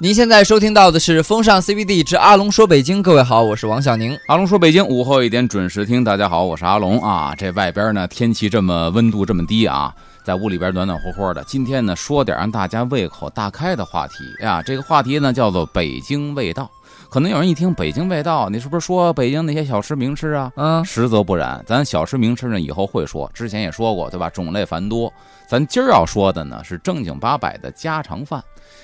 您现在收听到的是《风尚 CBD 之阿龙说北京》，各位好，我是王小宁。阿龙说北京午后一点准时听，大家好，我是阿龙啊。这外边呢天气这么温度这么低啊，在屋里边暖暖和和的。今天呢说点让大家胃口大开的话题呀，这个话题呢叫做北京味道。可能有人一听北京味道，你是不是说北京那些小吃名吃啊？嗯，实则不然，咱小吃名吃呢以后会说，之前也说过对吧？种类繁多，咱今儿要说的呢是正经八百的家常饭。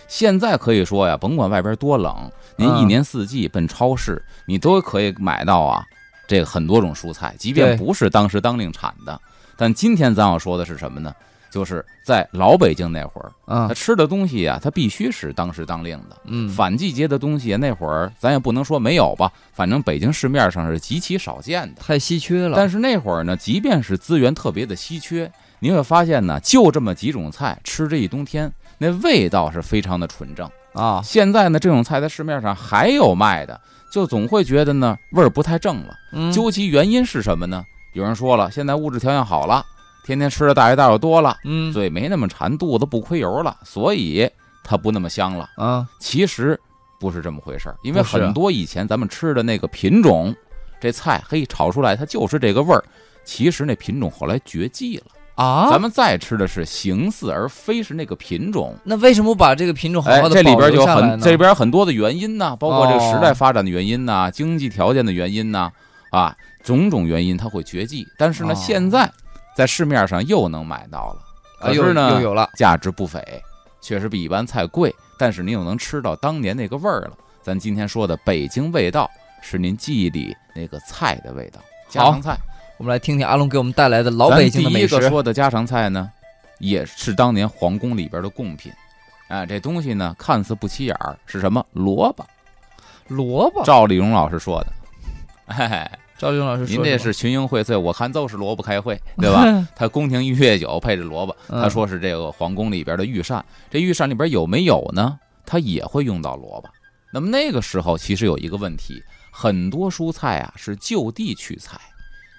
现在可以说呀，甭管外边多冷，您一年四季奔超市，你都可以买到啊，这个很多种蔬菜，即便不是当时当令产的。但今天咱要说的是什么呢？就是在老北京那会儿，啊他，吃的东西呀，他必须是当时当令的。嗯，反季节的东西，那会儿咱也不能说没有吧，反正北京市面上是极其少见的。太稀缺了。但是那会儿呢，即便是资源特别的稀缺，你会发现呢，就这么几种菜，吃这一冬天，那味道是非常的纯正。啊，现在呢，这种菜在市面上还有卖的，就总会觉得呢味儿不太正了。嗯，究其原因是什么呢？有人说了，现在物质条件好了，天天吃的大鱼大肉多了，嗯，嘴没那么馋，肚子不亏油了，所以它不那么香了。啊，其实不是这么回事儿，因为很多以前咱们吃的那个品种，这菜嘿炒出来它就是这个味儿。其实那品种后来绝迹了，啊，咱们再吃的是形似，而非是那个品种。那为什么把这个品种好哎好，的这里边就很这里边有很多的原因呢，包括这个哦时代发展的原因呐、经济条件的原因呢，啊，种种原因它会绝迹。但是呢，哦现在在市面上又能买到了，可是呢又有了，价值不菲，确实比一般菜贵，但是您又能吃到当年那个味儿了。咱今天说的北京味道，是您记忆里那个菜的味道，家常菜。我们来听听阿龙给我们带来的老北京的美食第一个。说的家常菜呢，也是当年皇宫里边的贡品。哎，这东西呢，看似不起眼儿，是什么？萝卜。萝卜，赵丽蓉老师说的。哎，赵丽蓉老师说，您这是群英荟萃，我看就是萝卜开会，对吧？他宫廷御乐酒配着萝卜，嗯他说是这个皇宫里边的御膳，这御膳里边有没有呢？他也会用到萝卜。那么那个时候其实有一个问题，很多蔬菜啊是就地取材，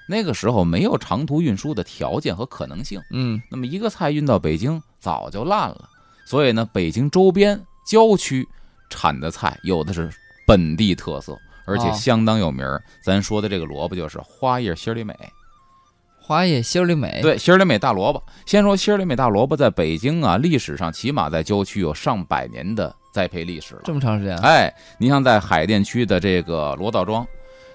那个时候没有长途运输的条件和可能性。嗯，那么一个菜运到北京早就烂了，所以呢，北京周边郊区产的菜有的是本地特色，而且哦相当有名儿。咱说的这个萝卜就是花叶心里美。花叶心里美，，对，心里美大萝卜。先说心里美大萝卜，在北京啊，历史上起码在郊区有上百年的栽培历史了。这么长时间，哎，你像在海淀区的这个罗道庄，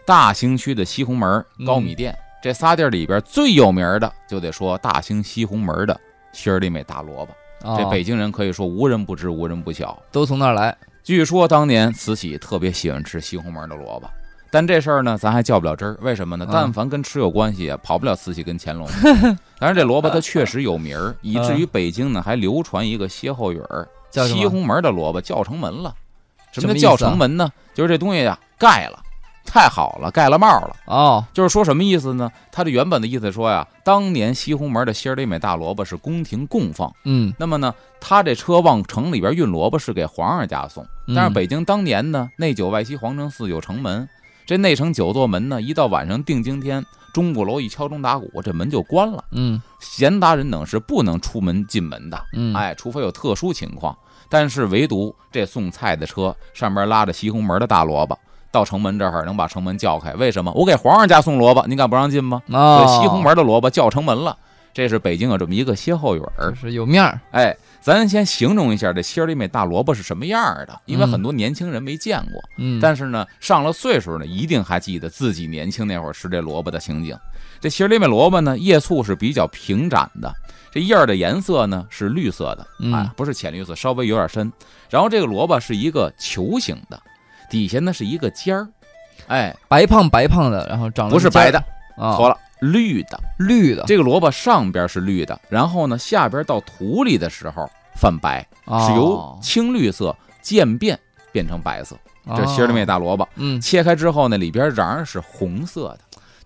大兴区的西红门、嗯高米店、这仨地儿里边最有名的，就得说大兴西红门的心里美大萝卜。哦这北京人可以说无人不知，无人不晓。都从那儿来，据说当年慈禧特别喜欢吃西红门的萝卜，但这事儿呢，咱还较不了真儿。为什么呢？嗯但凡跟吃有关系啊，跑不了慈禧跟乾隆。但是，这萝卜它确实有名儿，以至于北京呢还流传一个歇后语儿：叫西红门的萝卜叫成门了。什么叫叫成门呢？就是这东西呀、盖了，太好了，盖了帽了。哦，就是说什么意思呢？他这原本的意思说呀，当年西红门的心里美大萝卜是宫廷供奉。嗯，那么呢，他这车往城里边运萝卜是给皇上家送，嗯。但是北京当年呢，内九外七皇城四九城门，这内城九座门呢，一到晚上定经天，钟鼓楼一敲钟打鼓，这门就关了，嗯。闲杂人等是不能出门进门的，嗯，，哎，除非有特殊情况。但是唯独这送菜的车上面拉着西红门的大萝卜，到城门这儿能把城门叫开，为什么？我给皇上家送萝卜，您敢不让进吗？哦，所以西红门的萝卜叫城门了，这是北京有这么一个歇后语儿。是有面儿，哎，咱先形容一下这心里美大萝卜是什么样儿的，因为嗯很多年轻人没见过。嗯，但是呢，上了岁数呢，一定还记得自己年轻那会儿吃这萝卜的情景。这心里美萝卜呢，叶簇是比较平展的，这叶儿的颜色呢是绿色的，嗯啊，不是浅绿色，稍微有点深。然后这个萝卜是一个球形的，底下呢是一个尖儿，哎，白胖白胖的，然后长了不是白的，啊，错了，绿的。绿的，这个萝卜上边是绿的，然后呢，下边到土里的时候泛白，哦。是由青绿色渐变变成白色。这是心里面大萝卜，嗯，切开之后呢，里边瓤是红色的。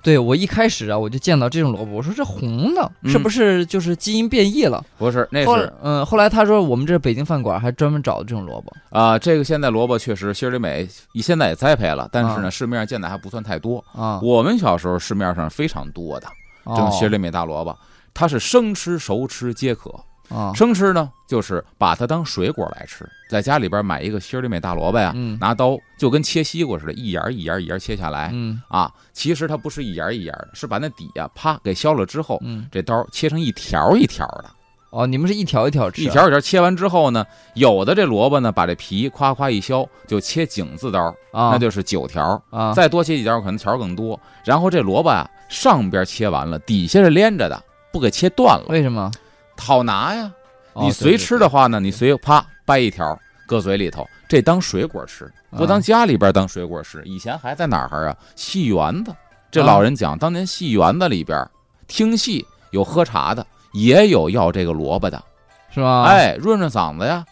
对我一开始啊，我就见到这种萝卜，我说这红的，嗯是不是就是基因变异了？不是，那后是嗯，后来他说我们这北京饭馆还专门找的这种萝卜，啊、这个现在萝卜确实心里美，现在也栽培了，但是呢，啊市面上见的还不算太多。啊，我们小时候市面上非常多的这种哦心里美大萝卜，它是生吃熟吃皆可，啊，生吃呢，就是把它当水果来吃，在家里边买一个心里美大萝卜呀，嗯。拿刀就跟切西瓜似的，一沿儿一沿儿一沿儿切下来。嗯。啊。其实它不是一沿儿一沿儿的，是把那底呀啪给削了之后，嗯，这刀切成一条一条的，哦，你们是一条一条吃，一条一条切完之后呢，有的这萝卜呢，把这皮夸夸一削，就切井字刀，啊，那就是九条，啊，再多切几条可能条更多。然后这萝卜啊，上边切完了，底下是连着的，不给切断了，为什么？好拿呀。哦你随吃的话呢，你随啪掰一条搁嘴里头，这当水果吃，不当家里边当水果吃。以前还在哪儿啊？戏园子，这啊老人讲，当年戏园子里边听戏有喝茶的，也有要这个萝卜的，是吧？，哎，润润嗓子呀。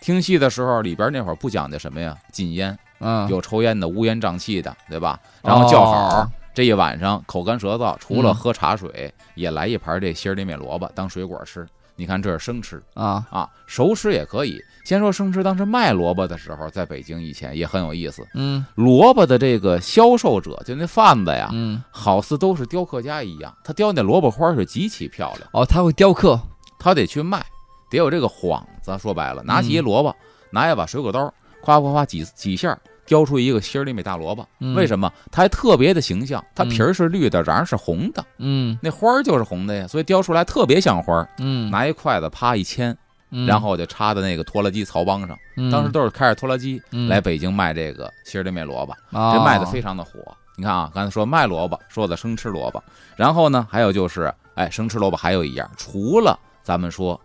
听戏的时候，里边那会儿不讲究什么呀，禁烟，嗯，有抽烟的，乌烟瘴气的，对吧？然后叫好，哦这一晚上口干舌燥，除了嗯喝茶水，也来一盘这心儿里美萝卜当水果吃。你看这是生吃啊，啊，熟吃也可以。先说生吃，当时卖萝卜的时候，在北京以前也很有意思。嗯萝卜的这个销售者，就那贩子呀，嗯，好似都是雕刻家一样，他雕那萝卜花是极其漂亮，哦，他会雕刻，他得去卖，得有这个幌子。说白了，拿起一萝卜，拿一把水果刀，夸夸夸几几下，雕出一个心儿里美大萝卜。嗯。为什么？它还特别的形象，它皮儿是绿的，瓤是红的，嗯。那花儿就是红的呀，所以雕出来特别像花儿。嗯，拿一筷子啪一签，嗯。然后就插在那个拖拉机槽帮上。嗯。当时都是开着拖拉机嗯。来北京卖这个心儿里美萝卜，哦这卖的非常的火。你看啊，刚才说卖萝卜，说的生吃萝卜，然后呢，还有就是，哎，生吃萝卜还有一样，除了咱们说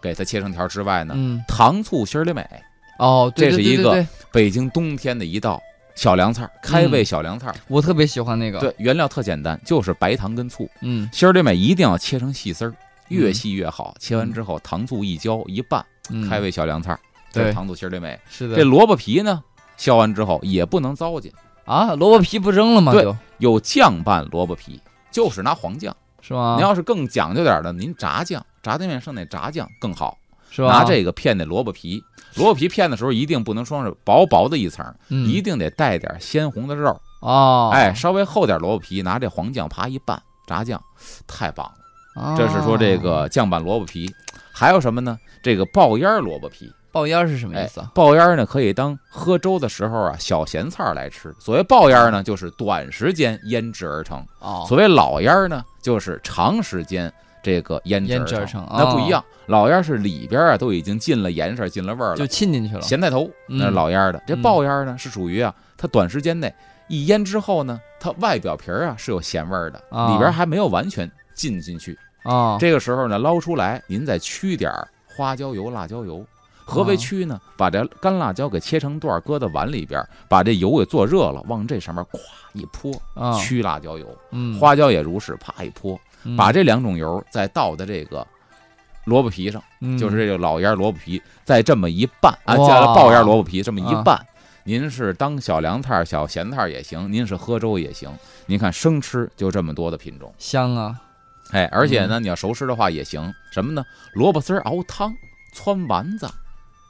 给它切成条之外呢，嗯。糖醋心里美，哦，对这是一个北京冬天的一道小凉菜儿，开胃小凉菜儿。我特别喜欢那个，，对，原料特简单，就是白糖跟醋。嗯心儿里美一定要切成细丝儿，越嗯细越好。切完之后，糖醋一浇一拌，嗯，开胃小凉菜儿。对糖醋心儿里美。是的，这萝卜皮呢，削完之后也不能糟践，啊，萝卜皮不扔了吗？对有酱拌萝卜皮，就是拿黄酱。是吗？您要是更讲究点儿的，您炸酱，炸酱面上那炸酱更好。是吧？拿这个片那萝卜皮，萝卜皮片的时候一定不能说是薄薄的一层，嗯一定得带点鲜红的肉。哦，哎，稍微厚点萝卜皮，拿这黄酱啪一拌，炸酱，太棒了。哦，这是说这个酱拌萝卜皮，还有什么呢？这个爆烟儿萝卜皮，爆烟儿是什么意思啊？爆烟儿呢可以当喝粥的时候啊小咸菜来吃。所谓爆烟儿呢，就是短时间腌制而成；哦，所谓老烟儿呢，就是长时间这个腌腌制制而而成那不一哦样，老烟儿是里边啊都已经进了盐色、进了味儿就了，沁进去了。咸菜头那是嗯老烟儿的。这嗯爆烟儿呢是属于啊，它短时间内一腌之后呢，它外表皮儿啊是有咸味儿的，啊里边还没有完全浸进去。啊，这个时候呢，捞出来，您再驱点儿花椒油、辣椒油。何为啊驱呢？把这干辣椒给切成段儿，搁到碗里边儿，把这油给做热了，往这上面咵一泼，啊，驱辣椒油。嗯，花椒也如是，啪一泼，嗯把这两种油再倒在这个萝卜皮上，嗯就是这个老腌萝卜皮，再这么一拌啊，加了爆腌萝卜皮这么一啊拌，您是当小凉菜、小咸菜也行，您是喝粥也行。您看生吃就这么多的品种。香啊，哎，而且嗯呢，你要熟吃的话也行。什么呢？萝卜丝儿熬汤、汆丸子、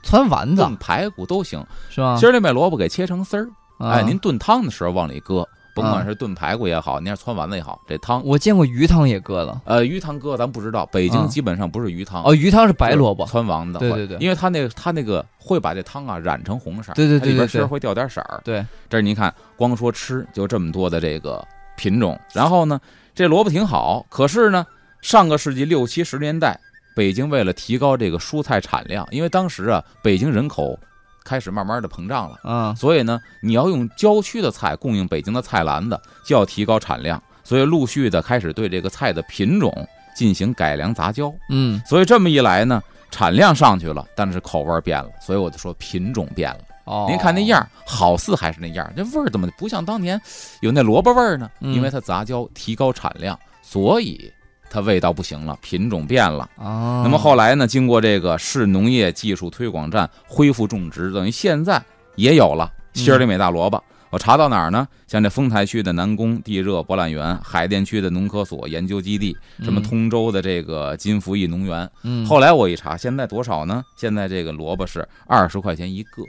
汆丸子炖排骨都行。是吧？心儿里美萝卜给切成丝儿，啊哎，您炖汤的时候往里搁，甭管啊是炖排骨也好，你要汆丸子也好，这汤，我见过鱼汤也搁了。呃，鱼汤搁咱不知道，北京啊基本上不是鱼汤，哦，鱼汤是白萝卜。汆丸子，对对对因为它那个它那个会把这汤啊染成红色儿，对对对它里边对对丝儿会掉点色儿。对，这是您看，光说吃就这么多的这个品种，然后呢，这萝卜挺好，可是呢，上个世纪六七十年代，北京为了提高这个蔬菜产量，因为当时啊，北京人口开始慢慢的膨胀了，嗯所以呢，你要用郊区的菜供应北京的菜篮子，就要提高产量，所以陆续的开始对这个菜的品种进行改良杂交。嗯所以这么一来呢，产量上去了，但是口味变了，所以我就说品种变了。哦，您看那样儿，好似还是那样儿，这味儿怎么不像当年有那萝卜味儿呢？嗯因为它杂交提高产量，所以它味道不行了，品种变了。啊，那么后来呢，经过这个市农业技术推广站恢复种植，等于现在也有了希尔里美大萝卜。我查到哪儿呢？像这丰台区的南宫地热博览园，海淀区的农科所研究基地，什么嗯通州的这个金福益农园，嗯后来我一查，现在多少呢？现在这个萝卜是二十块钱一个，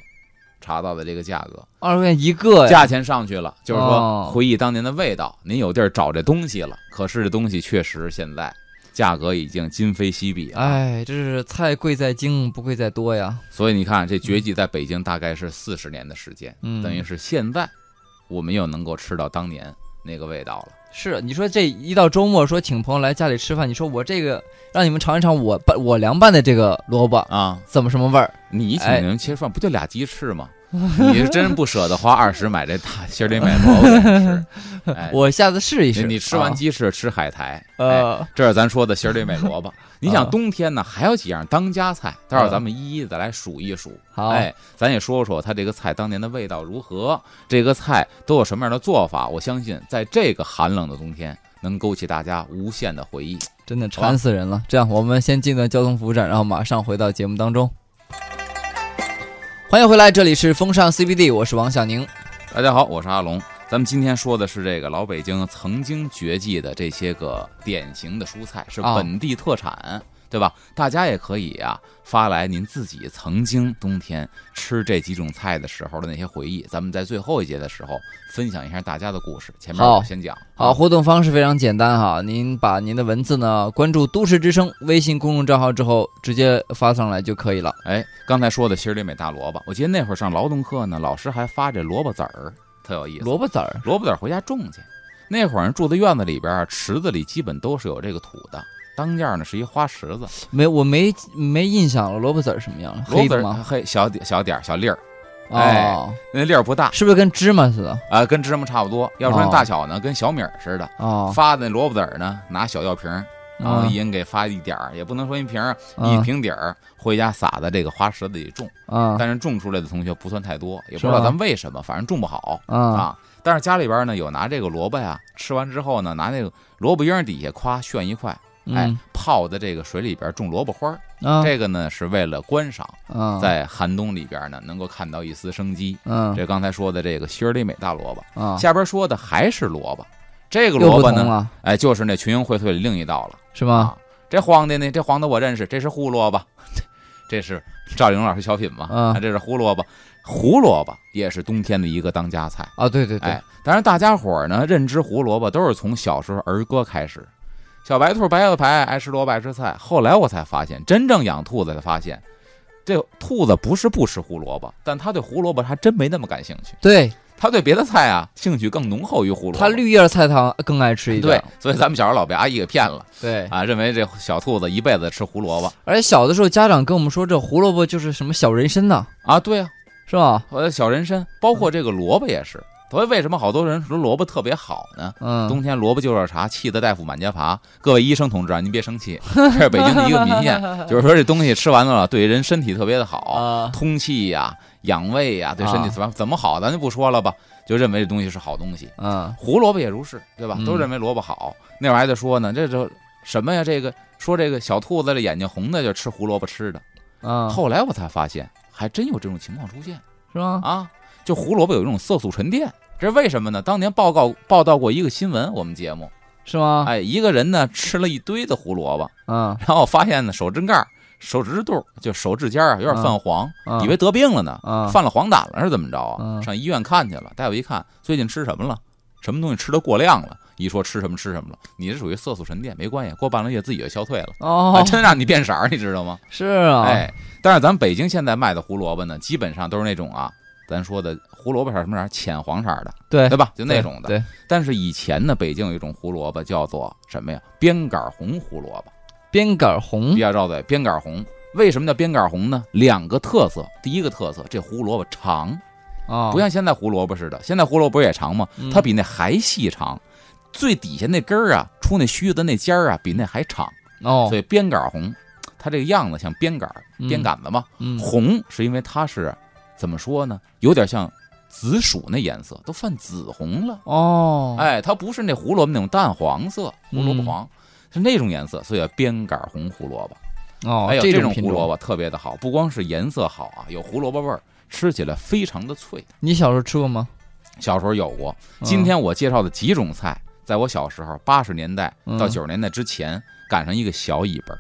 查到的这个价格，二十块钱一个呀，价钱上去了，就是说哦回忆当年的味道，您有地儿找这东西了。可是这东西确实现在价格已经今非昔比了。哎，这是菜贵在精，不贵在多呀。所以你看，这绝技在北京大概是四十年的时间，嗯，等于是现在我们又能够吃到当年那个味道了。是你说这一到周末说请朋友来家里吃饭，你说我这个让你们尝一尝我拌我凉拌的这个萝卜啊，怎么什么味儿？你请哎人切饭不就俩鸡翅吗？你是真不舍得花 二十买这大心里买萝卜吃。哎，我下次试一试。你你吃完啊鸡翅吃海苔，哎，呃，这是咱说的心里美萝卜。你想啊冬天呢，还有几样当家菜，待会儿咱们一一的来数一数。好，哎，咱也说说它这个菜当年的味道如何，这个菜都有什么样的做法。我相信在这个寒冷的冬天，能勾起大家无限的回忆。真的馋死人了。这样，我们先进段交通服务站，然后马上回到节目当中。欢迎回来，这里是风尚 CBD，我是王小宁。大家好，我是阿龙。咱们今天说的是这个老北京曾经绝迹的这些个典型的蔬菜，是啊本地特产，对吧？大家也可以啊发来您自己曾经冬天吃这几种菜的时候的那些回忆。咱们在最后一节的时候分享一下大家的故事。前面我先讲。好，互动方式非常简单哈，您把您的文字呢关注“都市之声”微信公众账号之后，直接发上来就可以了。哎，刚才说的心里美大萝卜，我记得那会儿上劳动课呢，老师还发这萝卜籽儿，特有意思。萝卜籽儿，萝卜籽儿回家种去。那会儿人住在院子里边，池子里基本都是有这个土的。当间儿呢是一花石子，没我没没印象了，萝卜籽儿什么样？萝卜籽儿黑的吗？黑小点小点儿小粒儿，哎哦，那粒儿不大是不是跟芝麻似的？啊，跟芝麻差不多。要说大小呢，跟小米儿似的。哦，发的那萝卜籽儿呢，拿小药瓶儿，然后嗯一人给发一点儿，也不能说一瓶儿，嗯一瓶底儿，回家撒在这个花池子里种。啊但是种出来的同学不算太多，也不知道咱为什么，反正种不好嗯啊。但是家里边呢有拿这个萝卜呀，吃完之后呢，拿那个萝卜缨底下夸炫一块，哎嗯，泡在这个水里边种萝卜花儿。啊这个呢是为了观赏，嗯在寒冬里边呢能够看到一丝生机。嗯这刚才说的这个心儿里美大萝卜，啊，下边说的还是萝卜，这个萝卜呢，哎，就是那群英荟萃的另一道了是吗？啊。这黄的呢，这黄的我认识，这是胡萝卜，这是赵丽蓉老师小品嘛？这是胡萝卜，胡萝卜也是冬天的一个当家菜。啊，对对对哎，，当然大家伙儿呢认知胡萝卜都是从小时候儿歌开始，小白兔白了白，爱吃萝卜爱吃菜。后来我才发现，真正养兔子才发现，这兔子不是不吃胡萝卜，但它对胡萝卜还真没那么感兴趣，对它对别的菜啊兴趣更浓厚于胡萝卜。它绿叶菜汤更爱吃一点对点。，所以咱们小时候老被阿姨给骗了对，啊，认为这小兔子一辈子吃胡萝卜而且小的时候家长跟我们说，这胡萝卜就是什么小人参呐，啊，对啊，是吧？呃小人参，包括这个萝卜也是。所以为什么好多人说萝卜特别好呢？嗯，冬天萝卜就热茶，气得大夫满街爬。各位医生同志啊，您别生气，这是北京的一个民谚，就是说这东西吃完了对人身体特别的好，啊，通气呀、养胃呀，对身体啊怎么怎么好，咱就不说了吧，就认为这东西是好东西。嗯胡萝卜也如是，对吧？嗯都认为萝卜好。那会儿还在说呢，这这什么呀？这个说这个小兔子的眼睛红的就吃胡萝卜吃的。嗯，后来我才发现，还真有这种情况出现是吗？啊！就胡萝卜有一种色素沉淀，这是为什么呢？当年报告报道过一个新闻，我们节目，是吗？哎，一个人呢吃了一堆的胡萝卜，嗯然后发现呢手指盖、手指肚就手指尖儿啊有点泛黄，嗯，以为得病了呢，嗯犯了黄疸了是怎么着啊？嗯上医院看去了，大夫一看，最近吃什么了？什么东西吃的过量了？一说吃什么吃什么了，你这属于色素沉淀，没关系，过半个月自己就消退了，哦还，真让你变色儿，你知道吗？是啊，哎，但是咱北京现在卖的胡萝卜呢，基本上都是那种啊，咱说的胡萝卜色儿什么色儿？浅黄色儿的，对对吧？就那种的。对，但是以前呢，北京有一种胡萝卜叫做什么呀？边杆红胡萝卜，边杆红比，较绕嘴。边杆红为什么叫边杆红呢？两个特色，第一个特色，这胡萝卜长，啊，不像现在胡萝卜似的，现在胡萝卜不是也长吗？嗯它比那还细长，最底下那根儿啊，出那须子那尖儿啊，比那还长，哦所，以边杆红。它这个样子像边杆边杆子嘛，嗯红是因为它是怎么说呢？有点像紫薯那颜色，都泛紫红了。哦，哎，它不是那胡萝卜那种淡黄色，胡萝卜嗯黄，是那种颜色，所以叫边杆红胡萝卜。哦，哎呦，这这种，胡萝卜特别的好，不光是颜色好啊，有胡萝卜味儿，吃起来非常的脆。你小时候吃过吗？小时候有过。嗯今天我介绍的几种菜，在我小时候八十年代嗯到九十年代之前，赶上一个小尾巴，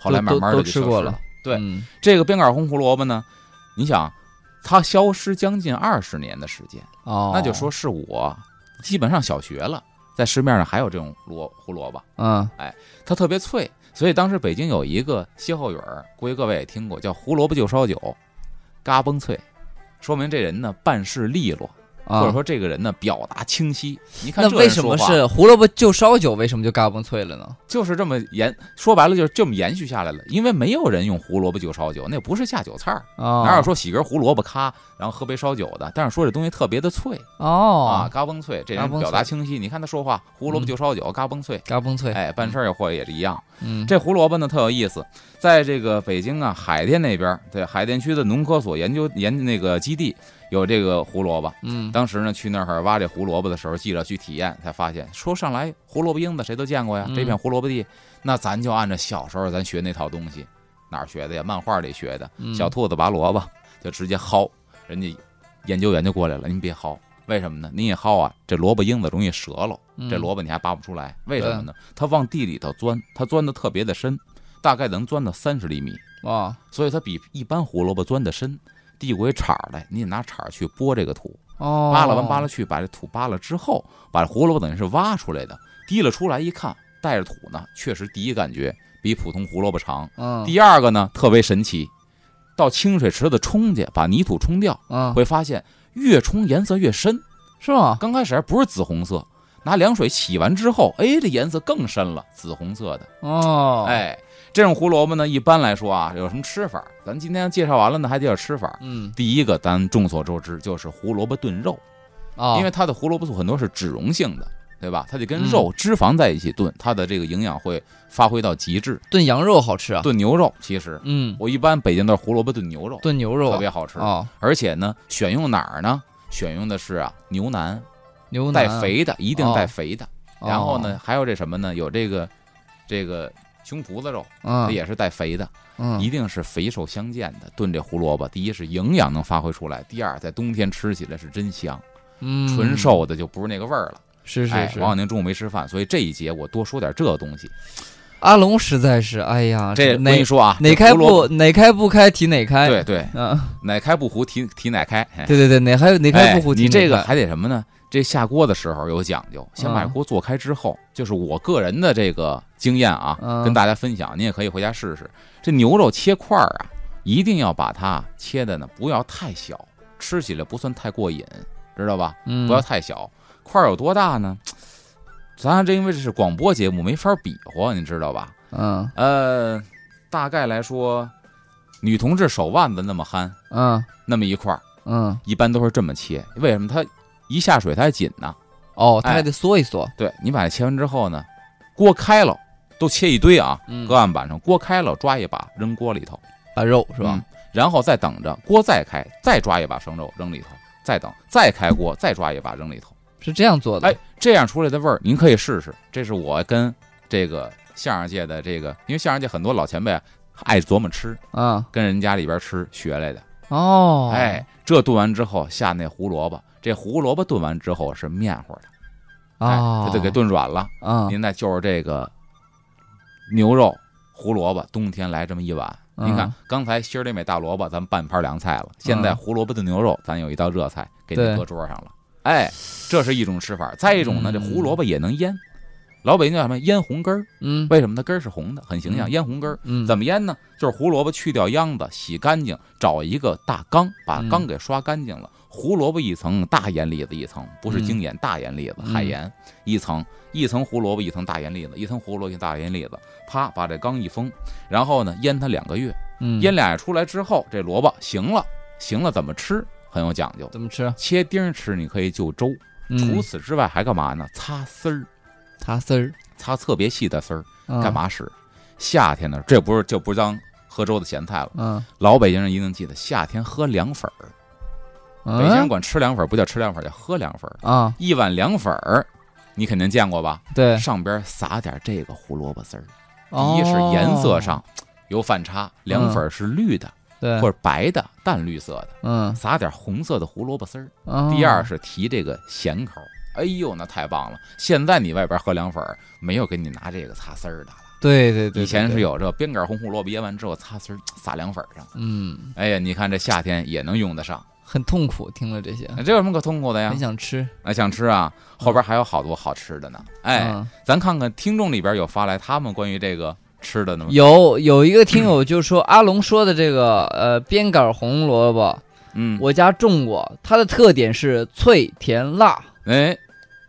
后来慢慢的就吃过了。对嗯这个边杆红胡萝卜呢，你想，它消失将近二十年的时间，哦，那就说是我基本上小学了，在市面上还有这种萝胡萝卜，嗯。哎它特别脆，所以当时北京有一个歇后语儿，估计各位也听过，叫“胡萝卜就烧酒，嘎嘣脆”，说明这人呢办事利落，啊，或者说这个人呢表达清晰。你看那这为什么是胡萝卜就烧酒？为什么就嘎嘣脆了呢？就是这么延？说白了就是这么延续下来了，因为没有人用胡萝卜就烧酒，那不是下酒菜儿，啊，哪有说洗根胡萝卜咔，然后喝杯烧酒的？但是说这东西特别的脆啊，哦，嘎嘣脆，这人表达清晰。你看他说话，胡萝卜就烧酒，嘎嘣脆。嘎嘣脆，哎，办事儿或者也是一样。嗯，这胡萝卜呢特有意思，在这个北京啊海淀那边儿，对海淀区的农科所研究研那个基地有这个胡萝卜。嗯当时呢去那儿挖这胡萝卜的时候，记者去体验才发现，说上来胡萝卜缨子谁都见过呀，嗯这片胡萝卜地，那咱就按照小时候咱学那套东西，哪儿学的呀？漫画里学的，嗯小兔子拔萝卜就直接薅，人家研究员就过来了，您别薅。为什么呢？您一薅啊，这萝卜缨子容易折了，这嗯萝卜你还拔不出来。为什么呢？它往地里头钻，它钻的特别的深，大概能钻到三十厘米，啊，所以它比一般胡萝卜钻的深。递过一铲儿来，你得拿铲儿去拨这个土，哦，扒拉完扒拉去，把这土扒了之后，把这胡萝卜等于是挖出来的，提了出来一看，带着土呢，确实第一感觉比普通胡萝卜长。嗯，第二个呢，特别神奇，到清水池子冲去，把泥土冲掉，嗯，会发现越冲颜色越深。是吗？刚开始还不是紫红色，拿凉水洗完之后，哎，这颜色更深了，紫红色的。哦，，哎，这种胡萝卜呢，一般来说啊，有什么吃法？咱今天介绍完了呢，还得有吃法。嗯，第一个，咱众所周知就是胡萝卜炖肉，哦，因为它的胡萝卜素很多是脂溶性的，对吧？它得跟嗯肉、脂肪在一起炖，它的这个营养会发挥到极致。炖羊肉好吃啊，炖牛肉，其实嗯，我一般北京都是胡萝卜炖牛肉，炖牛肉啊特别好吃。哦，而且呢，选用哪儿呢？选用的是啊牛腩，牛腩，带肥的，一定带哦肥的。哦然后呢，，还有这什么呢？有这个这个胸脯子肉，嗯，它也是带肥的，嗯，一定是肥瘦相间的。炖这胡萝卜，第一是营养能发挥出来，第二在冬天吃起来是真香。嗯，纯瘦的就不是那个味儿了。哎，是是是，王小宁中午没吃饭，所以这一节我多说点这东西。阿龙实在是，哎呀，这我跟哪你说啊，哪开不哪开不开提哪开，对对，嗯，哪开不糊提提哪开。哎对对对，哪开哪开不糊你这个还得什么呢？这下锅的时候有讲究，先把嗯锅做开之后，就是我个人的这个经验啊，嗯跟大家分享，您也可以回家试试。这牛肉切块儿啊，一定要把它切的呢不要太小，吃起来不算太过瘾，知道吧？嗯，不要太小。块儿有多大呢？咱这因为这是广播节目，没法比划，你知道吧？嗯呃，大概来说，女同志手腕子那么憨，嗯那么一块儿，嗯，一般都是这么切。为什么？它一下水它还紧呢。哦，他哎还得缩一缩，对你把它切完之后呢，锅开了，都切一堆啊，嗯搁案板上，锅开了，抓一把扔锅里头，把肉是吧嗯？然后再等着锅再开，再抓一把生肉扔里头，再等再开锅，再抓一把扔里头。是这样做的，哎，这样出来的味儿，您可以试试。这是我跟这个相声界的这个，因为相声界很多老前辈啊爱琢磨吃，啊，跟人家里边吃学来的。哦，哎，这炖完之后下那胡萝卜，这胡萝卜炖完之后是面糊的，哎啊，它就给炖软了。啊，您再就是这个牛肉、胡萝卜，冬天来这么一碗。嗯您看，刚才心里美大萝卜，咱们半盘凉菜了。现在嗯胡萝卜炖牛肉，咱有一道热菜给您搁桌上了。哎，这是一种吃法。再一种呢，嗯这胡萝卜也能腌。老北京叫什么？腌红根儿。嗯为什么它根儿是红的？很形象，嗯腌红根儿。嗯，怎么腌呢？就是胡萝卜去掉秧子，洗干净，找一个大缸，把嗯缸给刷干净了。胡萝卜一层，大盐粒子一层，不是嗯精盐，大盐粒子，嗯海盐一层，一层胡萝卜，一层大盐粒子，一层胡萝卜，一层大盐粒子，啪，把这缸一封，然后呢，腌它两个月，嗯腌俩月出来之后，这萝卜行了，行了，怎么吃很有讲究，怎么吃？切丁儿吃，你可以就粥，除嗯，此之外还干嘛呢？擦丝儿，擦丝儿，擦特别细的丝儿，嗯干？嘛使？夏天呢，这不是这不是当喝粥的咸菜了。嗯，老北京人一定记得，夏天喝凉粉儿。北京人嗯管吃凉粉儿不叫吃凉粉儿，叫喝凉粉儿。啊，一碗凉粉儿，你肯定见过吧？对，上边撒点这个胡萝卜丝儿。第哦一是颜色上有反差，凉粉儿是绿的对，或者白的，淡绿色的，嗯，撒点红色的胡萝卜丝儿。哦第二是提这个咸口儿。哎呦，那太棒了！现在你外边喝凉粉儿，没有给你拿这个擦丝儿的了。对对对，以前是，有这边杆红胡萝卜腌完之后擦丝儿撒凉粉儿上。嗯，哎呀，你看这夏天也能用得上，很痛苦，听了这些，这有什么可痛苦的呀很？想吃，啊，想吃啊，后边还有好多好吃的呢。哎，嗯咱看看听众里边有发来他们关于这个吃的呢？有有一个听友就说阿龙说的这个呃边杆红萝卜，嗯，我家种过，它的特点是脆甜辣。哎，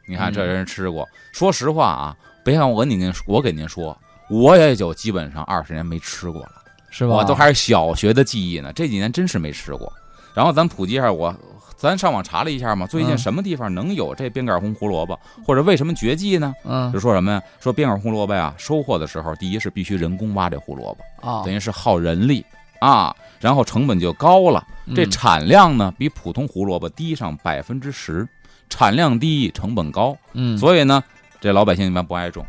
你看这人吃过。说实话啊，别看我跟您我给您说，我也就基本上二十年没吃过了，是吧？我都还是小学的记忆呢，这几年真是没吃过。然后咱普及一下，我咱上网查了一下嘛，最近嗯什么地方能有这边杆红胡萝卜，或者为什么绝迹呢？嗯就说什么呀？说边杆胡萝卜呀，收获的时候，第一是必须人工挖这胡萝卜，啊等，于是耗人力啊，然后成本就高了。这嗯产量呢，比普通胡萝卜低上百分之十，产量低，成本高，嗯，所以呢，这老百姓一般不爱种，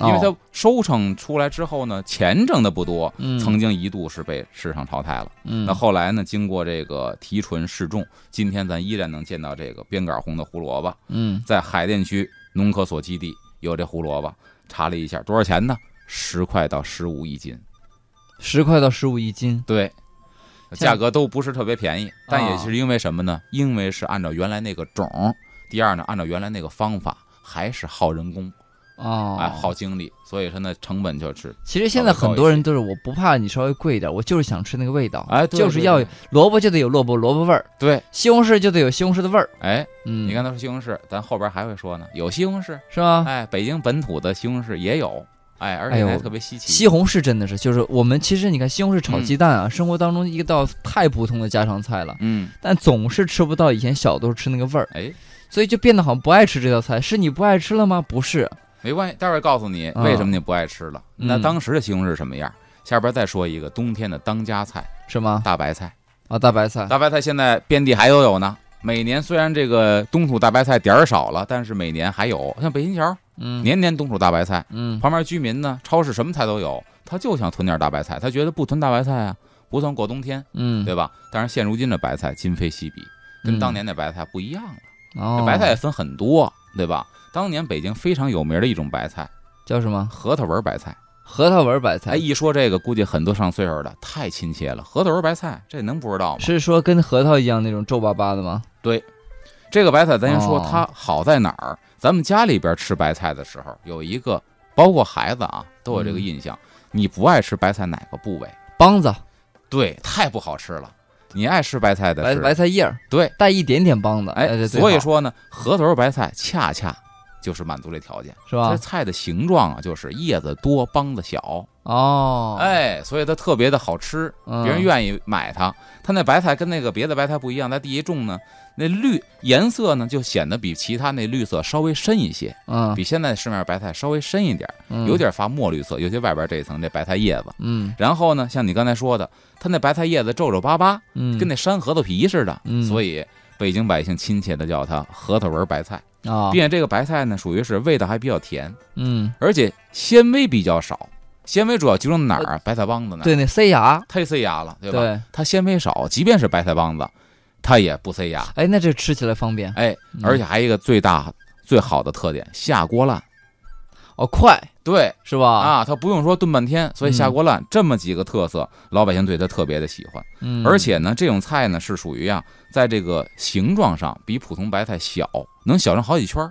因为它哦收成出来之后呢，钱挣的不多，嗯。曾经一度是被市场淘汰了。嗯。那后来呢，经过这个提纯试种，今天咱依然能见到这个边杆红的胡萝卜，嗯。在海淀区农科所基地有这胡萝卜，查了一下多少钱呢？十块到十五一斤，十块到十五一斤。对，价格都不是特别便宜，但也啊。是因为什么呢？因为是按照原来那个种儿，第二呢，按照原来那个方法，还是耗人工，哦，哎，耗精力，所以说呢成本就是，其实现在很多人都是我不怕你稍微贵一点，我就是想吃那个味道，哎，对就是要萝卜就得有萝卜萝卜味儿，对，西红柿就得有西红柿的味儿。哎，嗯，你刚才说西红柿，咱后边还会说呢，有西红柿，是吗？哎，北京本土的西红柿也有，哎，而且特别稀奇，西红柿真的是，就是我们其实你看西红柿炒嗯鸡蛋啊，生活当中一道太普通的家常菜了，嗯，但总是吃不到以前小的时候吃那个味儿，哎，所以就变得好像不爱吃这道菜。是你不爱吃了吗？不是，没关系，待会儿告诉你啊为什么你不爱吃了。那嗯当时的西红柿什么样？下边再说一个冬天的当家菜是吗？大白菜。啊，大白菜，大白菜现在遍地还都有呢。每年虽然这个冬储大白菜点儿少了，但是每年还有。像北新桥嗯，年年冬储大白菜，嗯旁边居民呢，超市什么菜都有，他就想囤点大白菜，他觉得不囤大白菜啊，不算过冬天，嗯，对吧？但是现如今的白菜今非昔比，跟嗯当年的白菜不一样了。哦这白菜也分很多，对吧？当年北京非常有名的一种白菜，叫什么？核桃纹白菜。核桃纹白菜。哎，一说这个，估计很多上岁数的太亲切了。核桃纹白菜，这能不知道吗？是说跟核桃一样那种皱巴巴的吗？对这个白菜，咱先说哦它好在哪儿。咱们家里边吃白菜的时候，有一个，包括孩子啊，都有这个嗯印象。你不爱吃白菜哪个部位？帮子，对，太不好吃了。你爱吃白菜的白是白菜叶儿，对，带一点点帮子。哎，所以说呢，核桃白菜恰恰就是满足这条件。是吧这？菜的形状啊，就是叶子多，帮子小，哦，，哎，所以它特别的好吃，嗯别人愿意买它。它那白菜跟那个别的白菜不一样，在地一种呢，那绿颜色呢就显得比其他那绿色稍微深一些，嗯，比现在市面白菜稍微深一点，嗯有，点发墨绿色，尤其外边这一层这白菜叶子。嗯然后呢，像你刚才说的，它那白菜叶子皱皱巴巴，嗯，跟那山核桃皮似的，嗯所以北京百姓亲切的叫它核桃纹白菜，啊，并且这个白菜呢，属于是味道还比较甜，嗯，而且纤维比较少。纤维主要集中在哪儿啊？白菜帮子那儿，对，那塞牙，太塞牙了，对吧？对，它纤维少，即便是白菜帮子，它也不塞牙。哎，那这吃起来方便，哎，嗯而且还有一个最大最好的特点，下锅烂。哦，快对是吧？啊，它不用说炖半天，所以下锅烂这么几个特色，老百姓对它特别的喜欢。嗯，而且呢，这种菜呢是属于啊，在这个形状上比普通白菜小，能小上好几圈儿。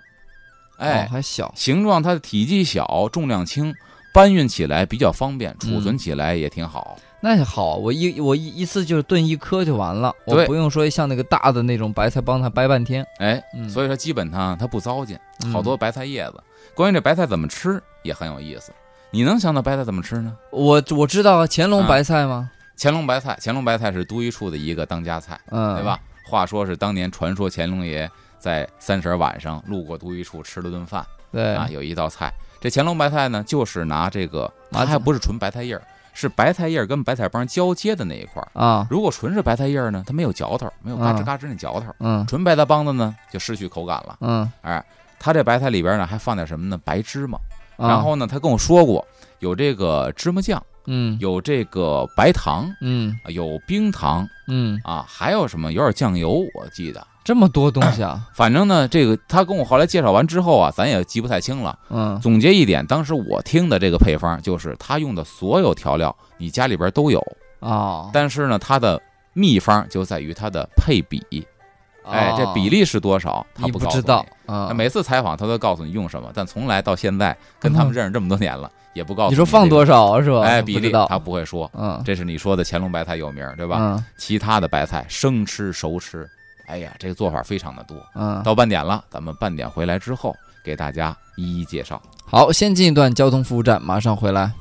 哎哦，还小，形状它的体积小，重量轻，搬运起来比较方便，储存起来也挺好。那好，我一我一一次就是炖一颗就完了，我不用说像那个大的那种白菜帮它掰半天，哎，嗯，所以说基本上它不糟践，嗯好多白菜叶子。关于这白菜怎么吃也很有意思，你能想到白菜怎么吃呢？我我知道啊，乾隆啊白菜吗？乾隆白菜，乾隆白菜是都一处的一个当家菜，嗯，对吧？？话说是当年传说乾隆爷在三十晚上路过都一处吃了顿饭对啊，有一道菜，这乾隆白菜呢，就是拿这个，它还不是纯白菜叶儿，是白菜叶儿跟白菜帮交接的那一块儿。啊，如果纯是白菜叶儿呢，它没有嚼头，没有嘎吱啊嘎吱那嚼头。嗯纯白菜帮子呢，就失去口感了。嗯，哎，它这白菜里边呢还放点什么呢？白芝麻。啊然后呢，他跟我说过，有这个芝麻酱，嗯有这个白糖，嗯有冰糖嗯，啊，还有什么？有点酱油，我记得。这么多东西啊，反正呢，这个他跟我后来介绍完之后啊，咱也记不太清了。嗯总结一点，当时我听的这个配方就是他用的所有调料，你家里边都有，哦但是呢，它的秘方就在于它的配比。哎，这比例是多少？他你不知道你。啊那？每次采访他都告诉你用什么，但从来到现在跟他们认识这么多年了，也不告诉你说放多少？是吧？哎，比例不他不会说。嗯，这是你说的乾隆白菜有名，对吧？嗯其他的白菜生吃熟吃，哎呀，这个做法非常的多。嗯，到半点了，咱们半点回来之后给大家一一介绍。好，先进一段交通服务站，马上回来。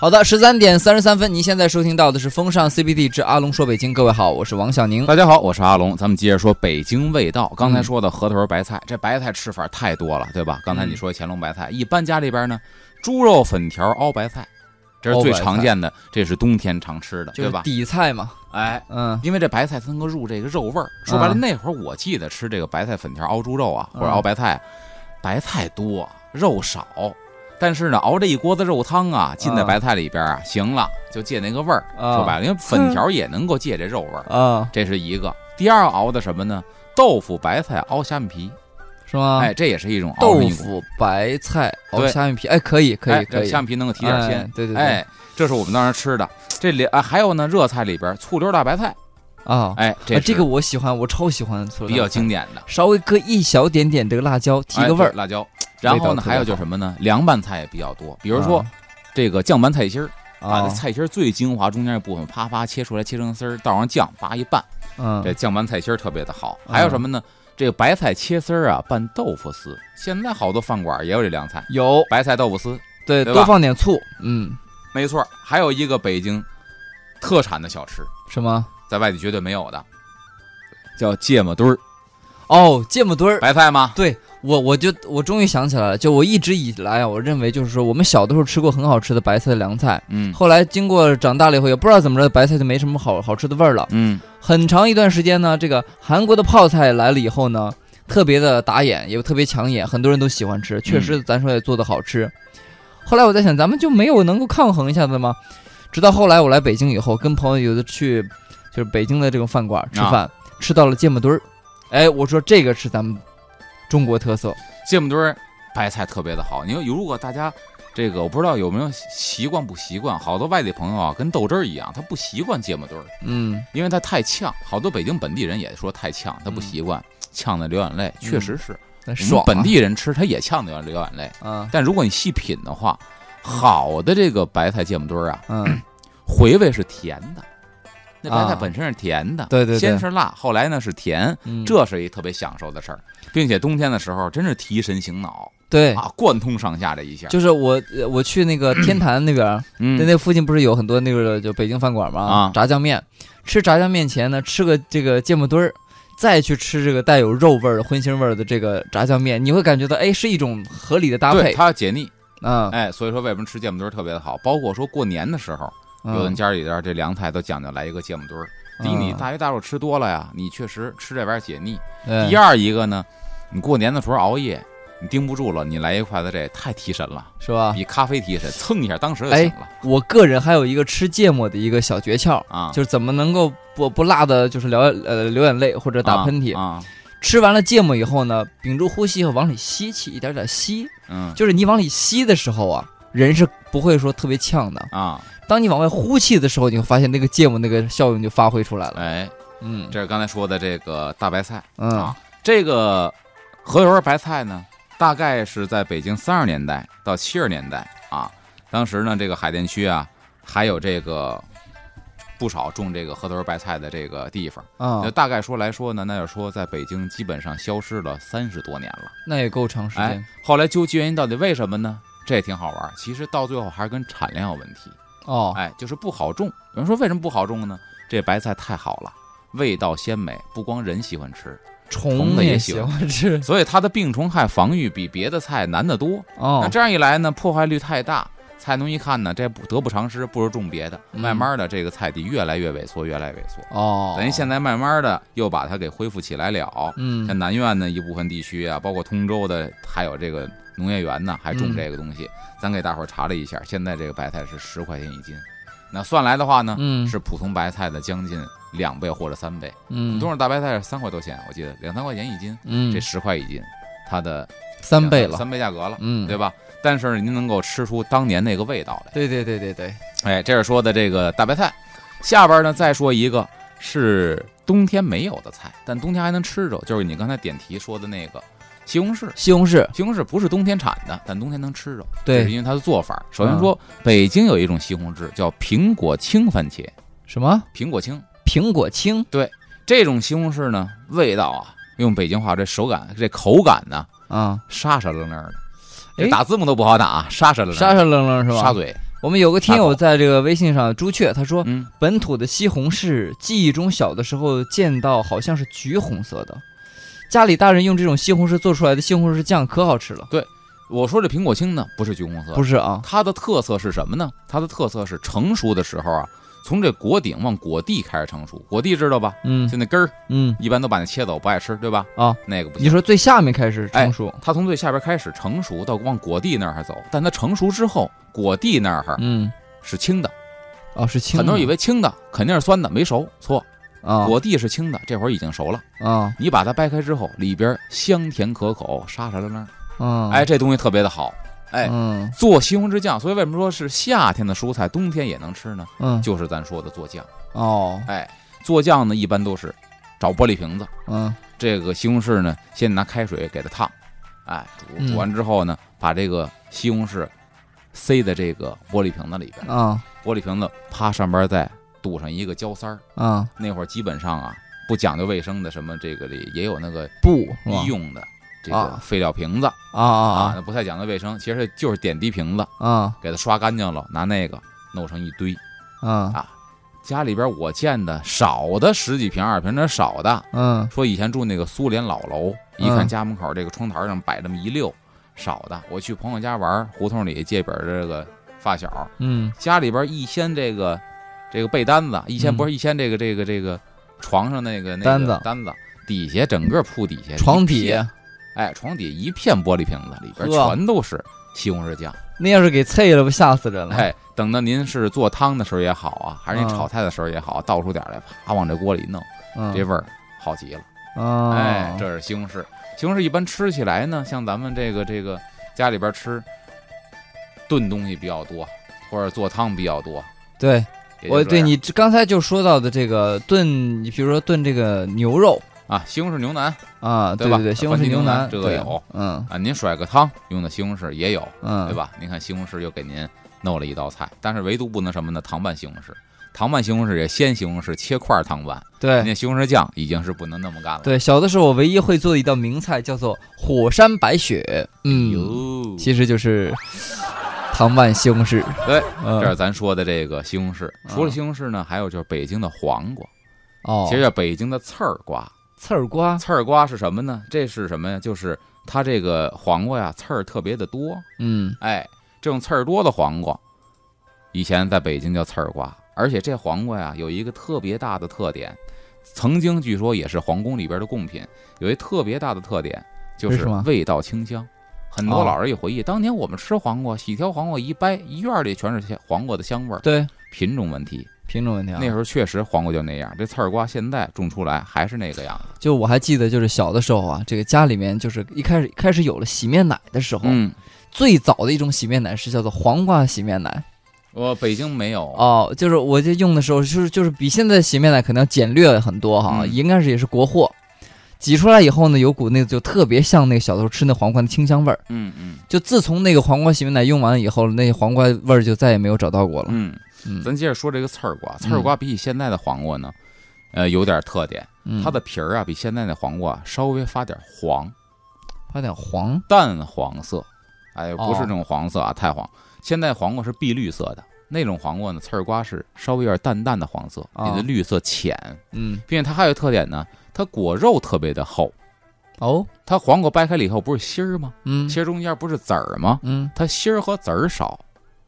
好的，十三点三十三分，您现在收听到的是风尚 CBD 之阿龙说北京。各位好，我是王小宁。大家好，我是阿龙，咱们接着说北京味道。刚才嗯说的河头白菜，这白菜吃法太多了，对吧？刚才你说乾隆白菜，一般家里边呢，猪肉粉条熬白菜，这是最常见的，这是冬天常吃的，对吧？底菜嘛，哎，嗯因为这白菜它能够入这个肉味儿。说白了，嗯那会儿我记得吃这个白菜粉条熬猪肉啊，嗯或者熬白菜，白菜多肉少，但是呢，熬这一锅子肉汤啊，浸在嗯白菜里边啊，行了，就借那个味儿。啊说白了，因为粉条也能够借这肉味儿，啊，这是一个。第二熬的什么呢？豆腐白菜熬虾米皮，是吗？哎，这也是一种熬豆腐白菜熬对虾米皮，哎，可以可以哎可以，虾米皮能够提点鲜哎。对对对，哎，这是我们当时吃的。这里啊，还有呢，热菜里边醋溜大白菜，啊，哎，这啊这个我喜欢，我超喜欢醋比较经典的。稍微搁一小点点这个辣椒，提个味儿哎。辣椒。然后呢，还有就是什么呢？凉拌菜也比较多，比如说啊这个酱拌菜心儿，把菜心儿最精华中间一部分啪啪切出来，切成丝儿，倒上酱，叭一拌，嗯，这酱拌菜心儿特别的好。嗯还有什么呢？这个白菜切丝儿啊，拌豆腐丝。现在好多饭馆也有这凉菜，有白菜豆腐丝，对，对多放点醋，嗯，没错。还有一个北京特产的小吃，什么？在外地绝对没有的，叫芥末墩儿，哦，芥末墩儿。白菜吗？对我，我就我终于想起来了，就我一直以来啊，我认为就是说，我们小的时候吃过很好吃的白菜凉菜，嗯后来经过长大了以后，也不知道怎么着，白菜就没什么好好吃的味儿了。嗯很长一段时间呢，这个韩国的泡菜来了以后呢，特别的打眼，也特别抢眼，很多人都喜欢吃。确实，咱说也做的好吃。后来我在想，咱们就没有能够抗衡一下子吗？直到后来我来北京以后，跟朋友有的去，就是北京的这种饭馆吃饭，吃到了芥末墩儿。哎，我说这个是咱们中国特色。芥末墩儿白菜特别的好。你说如果大家这个我不知道有没有习惯不习惯，好多外地朋友啊跟豆汁儿一样，他不习惯芥末墩儿，嗯，因为他太呛。好多北京本地人也说太呛，他不习惯，呛的流眼泪。确实是，我那爽、啊。们本地人吃他也呛的流眼泪。啊，但如果你细品的话，好的这个白菜芥末墩儿啊，嗯，回味是甜的。那白菜啊本身是甜的，对对对先是辣，后来呢是甜，嗯这是一特别享受的事儿，并且冬天的时候真是提神醒脑对，啊，贯通上下这一下。就是我呃我去那个天坛那边在，嗯对，那附近不是有很多那个就北京饭馆吗？啊炸酱面，吃炸酱面前呢，吃个这个芥末墩儿，再去吃这个带有肉味儿的荤腥味儿的这个炸酱面，你会感觉到哎是一种合理的搭配它解腻，啊。哎，所以说为什么吃芥末墩儿特别的好？包括说过年的时候，嗯有的家里边这凉菜都讲究来一个芥末墩儿。第一，你嗯大鱼大肉吃多了呀，你确实吃这玩意儿解腻。对第二一个呢，你过年的时候熬夜，你盯不住了，你来一筷子这太提神了，是吧？比咖啡提神，蹭一下当时就哎醒了我个人还有一个吃芥末的一个小诀窍，啊，就是怎么能够不不辣的，就是流呃流眼泪或者打喷嚏。啊，吃完了芥末以后呢，屏住呼吸往里吸气，一点点吸，嗯就是你往里吸的时候啊，人是不会说特别呛的。啊，当你往外呼气的时候，你会发现那个芥末那个效应就发挥出来了。哎，嗯这是刚才说的这个大白菜。嗯啊这个河油白菜呢，大概是在北京三十年代到七十年代啊，当时呢，这个海淀区啊，还有这个不少种这个河头白菜的这个地方。啊就，大概说来说呢，那就说在北京基本上消失了三十多年了。那也够长时哎间。，后来究其原因，到底为什么呢？这也挺好玩。其实到最后还是跟产量有问题。哦，哎，就是不好种。有人说为什么不好种呢？这白菜太好了，味道鲜美，不光人喜欢吃，虫子也喜欢欢吃。所以它的病虫害防御比别的菜难得多。哦那哦，这样一来呢，破坏率太大，菜农一看呢，这不得不偿失，不如种别的。嗯慢慢的，这个菜地越来越萎缩，越来越萎缩。哦，等于现在慢慢的又把它给恢复起来了。嗯像南苑呢一部分地区啊，包括通州的，还有这个农业园呢，还种嗯这个东西。咱给大伙儿查了一下，现在这个白菜是十块钱一斤，那算来的话呢，嗯是普通白菜的将近两倍或者三倍。嗯东市大白菜是三块多钱，我记得两三块钱一斤，嗯这十块一斤，它的三倍了。三倍价格了，嗯，对吧？但是您能够吃出当年那个味道来。对对对对对，哎，这是说的这个大白菜。下边呢再说一个，是冬天没有的菜，但冬天还能吃着，就是你刚才点题说的那个西红柿。西红柿，西红柿不是冬天产的，但冬天能吃着，对是因为它的做法。首先说，北京有一种西红柿叫苹果青番茄，什么苹果青苹果青。对这种西红柿呢，味道啊，用北京话这手感这口感呢，啊？沙沙愣愣的，这哎打字幕都不好打，沙沙愣愣，沙沙愣愣是吧？沙嘴，我们有个听友在这个微信上，朱雀，他说嗯，本土的西红柿，记忆中小的时候见到好像是橘红色的，家里大人用这种西红柿做出来的西红柿酱可好吃了。对我说这苹果青呢，不是橘红色，不是啊，它的特色是什么呢？它的特色是成熟的时候啊，从这果顶往果蒂开始成熟。果蒂知道吧？嗯就那根儿，嗯，一般都把那切走，不爱吃，对吧？啊，那个不行。你说最下面开始成熟，它从最下边开始成熟，到往果蒂那儿走，但它成熟之后，果蒂那儿嗯，是青的。哦是青的，很多人以为青的肯定是酸的，没熟，错，啊果蒂是青的，这会儿已经熟了。啊你把它掰开之后，里边香甜可口，沙沙愣愣。啊，哎，这东西特别的好。哎，嗯。做西红柿酱，所以为什么说是夏天的蔬菜，冬天也能吃呢？嗯。就是咱说的做酱。哦。哎，做酱呢，一般都是找玻璃瓶子，嗯。这个西红柿呢，先拿开水给它烫，哎，煮嗯。煮完之后呢，把这个西红柿塞在这个玻璃瓶子里边，啊。玻璃瓶子啪上边再堵上一个胶塞儿。啊。那会儿基本上啊，不讲究卫生的，什么这个里也有那个布用的这个啊废料瓶子啊啊那不太讲究卫生，其实就是点滴瓶子，啊。啊给它刷干净了，拿那个弄成一堆。啊。家里边我见的少的十几瓶二瓶，那少的。嗯。说以前住那个苏联老楼，一看嗯。家门口这个窗台上摆这么一溜，少的。我去朋友家玩，胡同里借本这个发小，嗯。家里边一掀这个这个被单子，一掀嗯。不是一掀这个这个这个床上那个那个单子。单子底下整个铺底下床底一片，哎，床底一片玻璃瓶子，里边全都是西红柿酱。那要是给碎了，不吓死人了？哎，等到您是做汤的时候也好啊，还是您嗯炒菜的时候也好，倒出点来，啪往这锅里一弄，嗯，这味儿好极了。啊，哎，这是西红柿。西红柿一般吃起来呢，像咱们这个这个家里边吃炖东西比较多，或者做汤比较多。对我对你刚才就说到的这个炖，你比如说炖这个牛肉啊，西红柿牛腩啊，对吧对对，西红柿牛腩腩这个有嗯啊，您甩个汤用的西红柿也有，嗯，对？吧？您看西红柿又给您弄了一道菜，但是唯独不能什么呢？糖拌西红柿，糖拌西红柿也鲜西红柿切块儿糖拌，对那西红柿酱已经是不能那么干了。对，小的时候我唯一会做的一道名菜叫做火山白雪，嗯，哟，其实就是糖拌西红柿。对，嗯这是咱说的这个西红柿。除了啊西红柿呢，还有就是北京的黄瓜，哦，其实叫北京的刺儿瓜。刺儿瓜，刺儿瓜是什么呢？这是什么呀？就是它这个黄瓜呀，刺儿特别的多。嗯哎，这种刺儿多的黄瓜，以前在北京叫刺儿瓜，而且这黄瓜呀有一个特别大的特点，曾经据说也是皇宫里边的贡品，有一特别大的特点就是味道清香。很多哦老人一回忆，当年我们吃黄瓜，洗条黄瓜一掰，一院里全是香黄瓜的香味儿。对，品种问题，品种问题啊。那时候确实黄瓜就那样，这刺儿瓜现在种出来还是那个样子。就我还记得，就是小的时候啊，这个家里面就是一开始开始有了洗面奶的时候，嗯，最早的一种洗面奶是叫做黄瓜洗面奶。我北京没有。哦，就是我就用的时候，就是就是比现在的洗面奶可能要简略很多哈，嗯应该是也是国货。挤出来以后呢，有股那个就特别像那个小时候吃那黄瓜的清香味儿。嗯嗯就自从那个黄瓜洗面奶用完了以后，那黄瓜味儿就再也没有找到过了。嗯，嗯，咱接着说这个刺儿瓜，刺儿瓜比起现在的黄瓜呢，呃，有点特点，嗯它的皮儿啊比现在的黄瓜稍微发点黄，发点黄淡黄色，哎，哦不是那种黄色啊，太黄。现在黄瓜是碧绿色的，那种黄瓜呢，刺儿瓜是稍微有点淡淡的黄色，哦你的绿色浅，嗯并且它还有特点呢，它果肉特别的厚。哦它黄瓜掰开了以后不是芯儿吗？嗯芯儿中间不是籽儿吗？嗯它芯儿和籽儿少，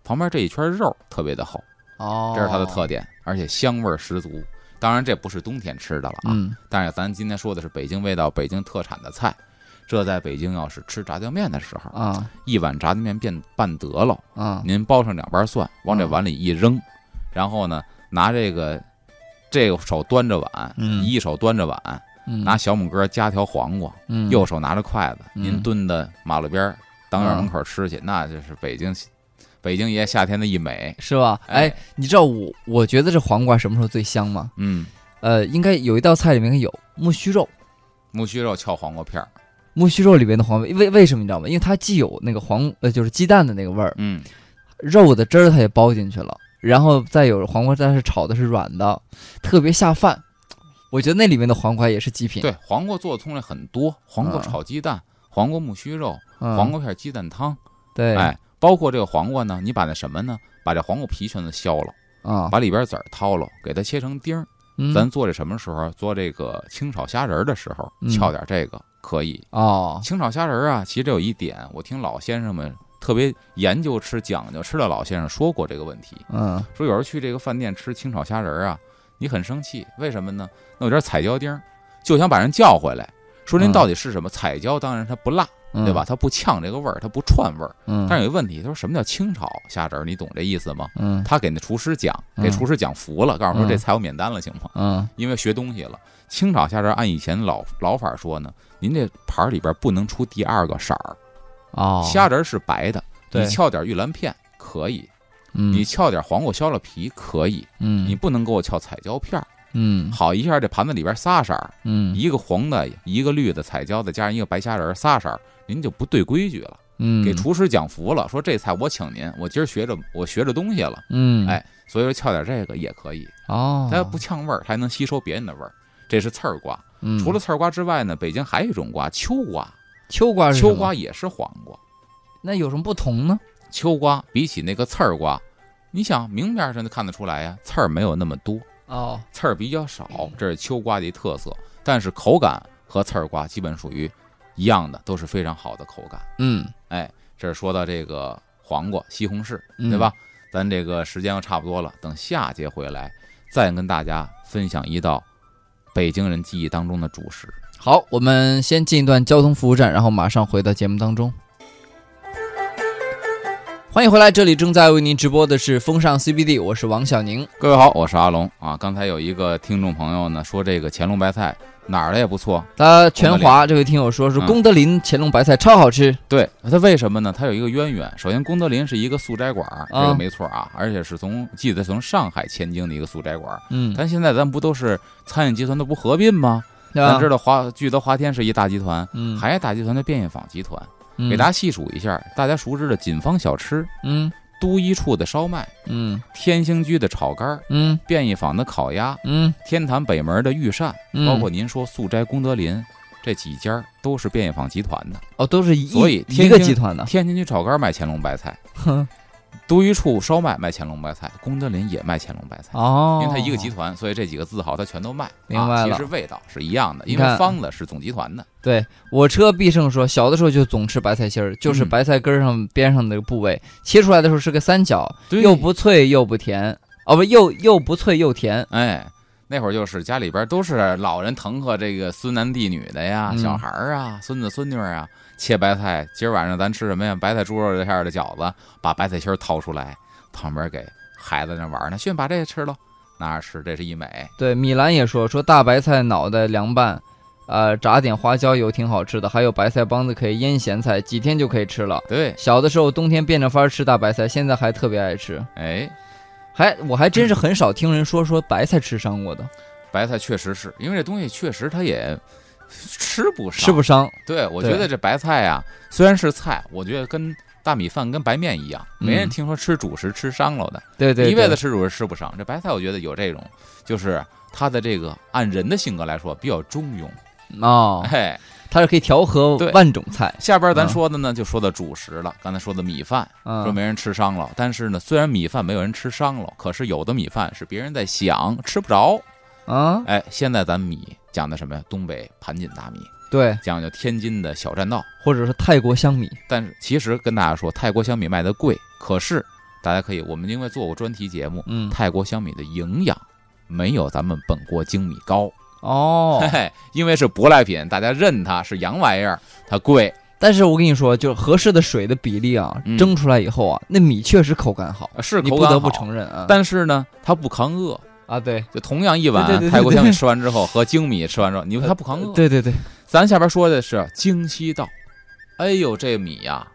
旁边这一圈肉特别的厚，哦，这是它的特点，而且香味儿十足。当然，这不是冬天吃的了啊。嗯但是咱今天说的是北京味道、北京特产的菜。这在北京要是吃炸酱面的时候，啊一碗炸酱面变拌得了，啊您包上两瓣蒜，往这嗯碗里一扔，然后呢，拿这个这个手端着碗，嗯一手端着碗，嗯拿小拇哥夹条黄瓜，嗯右手拿着筷子，嗯您蹲在马路边儿当院门口吃去，那就是北京北京爷夏天的一美。是吧？哎，你知道我我觉得这黄瓜什么时候最香吗？嗯，呃，应该有一道菜里面有木须肉，木须肉翘黄瓜片儿，木须肉里边的黄瓜，为为什么你知道吗？因为它既有那个黄呃就是鸡蛋的那个味儿，嗯，肉的汁儿它也包进去了，然后再有黄瓜，但是炒的是软的，特别下饭。我觉得那里面的黄瓜也是极品。对，黄瓜做的通类很多，黄瓜嗯炒鸡蛋，黄瓜木须肉，嗯，黄瓜片鸡蛋汤，对，哎，包括这个黄瓜呢，你把那什么呢？把这黄瓜皮全都削了，啊，把里边籽儿掏了，给它切成丁儿。嗯咱做这什么时候？做这个清炒虾仁儿的时候，嗯翘点这个可以。哦，清炒虾仁儿啊，其实这有一点，我听老先生们特别研究吃、讲究吃的老先生说过这个问题，嗯说有时候去这个饭店吃清炒虾仁儿啊，你很生气，为什么呢？那有点彩椒丁儿，就想把人叫回来，说您嗯到底是什么？彩椒当然它不辣，嗯对吧？？它不呛这个味儿，它不串味儿。嗯，但是有一个问题，他说什么叫清炒虾仁儿？你懂这意思吗？嗯他给那厨师讲，嗯给厨师讲服了，告诉说嗯这菜我免单了，行吗？嗯因为学东西了。清炒虾仁儿按以前老老法说呢，您这盘儿里边不能出第二个色儿，哦，虾仁儿是白的，你翘点玉兰片可以，嗯你翘点黄瓜削了皮可以，嗯你不能给我翘彩椒片儿。嗯好一下，这盘子里边仨色儿，嗯一个黄的，一个绿的彩椒的，加上一个白虾仁儿，仨色儿，您就不对规矩了。嗯给厨师讲服了，说这菜我请您，我今儿学着我学着东西了，嗯哎所以说翘点这个也可以，哦，它不呛味儿，它还能吸收别人的味儿。这是刺儿瓜。嗯除了刺儿瓜之外呢，北京还有一种瓜，秋瓜。秋瓜是秋瓜也是黄瓜。那有什么不同呢？秋瓜比起那个刺儿瓜，你想明面上就看得出来呀，刺儿没有那么多，哦，刺儿比较少，这是秋瓜的一特色。但是口感和刺儿瓜基本属于一样的，都是非常好的口感。嗯哎，这是说到这个黄瓜、西红柿，嗯对吧？咱这个时间又差不多了，等下节回来再跟大家分享一道北京人记忆当中的主食。好，我们先进一段交通服务站，然后马上回到节目当中。欢迎回来，这里正在为您直播的是风尚 CBD，我是王小宁。各位好，我是阿龙啊。刚才有一个听众朋友呢说这个乾隆白菜哪儿的也不错，他全华这位听友说是嗯功德林乾隆白菜超好吃，对它为什么呢？它有一个渊源。首先，功德林是一个素斋馆儿，这啊个没错啊，而且是从记得从上海迁京的一个素斋馆儿。嗯，但现在咱不都是餐饮集团都不合并吗？咱知道华聚德华天是一大集团，嗯，还有大集团的便业坊集团。嗯给大家细数一下，大家熟知的锦芳小吃、嗯都一处的烧麦、嗯。天兴居的炒肝儿、嗯。便宜坊的烤鸭、嗯。天坛北门的御膳，嗯，包括您说素斋功德林这几家都是便宜坊集团的。哦，都是一所以一个集团的，天津居炒肝卖乾隆白菜，哼都一处烧麦卖乾隆白菜，功德林也卖乾隆白菜。哦，因为它一个集团，所以这几个字号它全都卖。明白了。啊其实味道是一样的，因为方子是总集团的。对我车必胜说，小的时候就总吃白菜心儿，就是嗯白菜根儿上边上那个部位，切出来的时候是个三角，又不脆又不甜，哦不又又不脆又甜，哎，那会儿就是家里边都是老人疼和这个孙男弟女的呀，嗯。小孩儿啊，孙子孙女儿啊，切白菜。今儿晚上咱吃什么呀？白菜猪肉馅儿的饺子，把白菜心儿掏出来，旁边给孩子那玩儿呢。迅把这个吃了，拿着吃，这是一美。对，米兰也说说大白菜脑袋凉拌，呃，炸点花椒油挺好吃的，还有白菜帮子可以腌咸菜，几天就可以吃了。对，小的时候冬天变着法儿吃大白菜，现在还特别爱吃。哎，还我还真是很少听人说说白菜吃伤过的，白菜确实是因为这东西确实它也吃不上，吃不伤。对，我觉得这白菜呀，虽然是菜，我觉得跟大米饭跟白面一样，没人嗯听说吃主食吃伤了的，对对，一辈子吃主食吃不伤。这白菜我觉得有这种，就是它的这个按人的性格来说比较中庸。哦，嘿，它是可以调和万种菜。下边咱嗯说的呢，就说到主食了。刚才说的米饭，说嗯，没人吃伤了，但是呢，虽然米饭没有人吃伤了，可是有的米饭是别人在想吃不着。啊，哎，现在咱米讲的什么呀？东北盘锦大米，对，讲究天津的小栈道。或者是泰国香米。但是其实跟大家说，泰国香米卖的贵，可是大家可以，我们因为做过专题节目，嗯，泰国香米的营养没有咱们本国精米高，哦嘿，嘿，因为是舶来品，大家认它是洋玩意儿，它贵。但是我跟你说，就是合适的水的比例啊，嗯蒸出来以后啊，那米确实口感好，是你不得不口感好承认啊。但是呢，它不抗饿。啊，对，就同样一碗泰国香米吃完之后和精米吃完之后，你说它不扛饿？对对对，咱下边说的是京西道，哎呦，这米呀，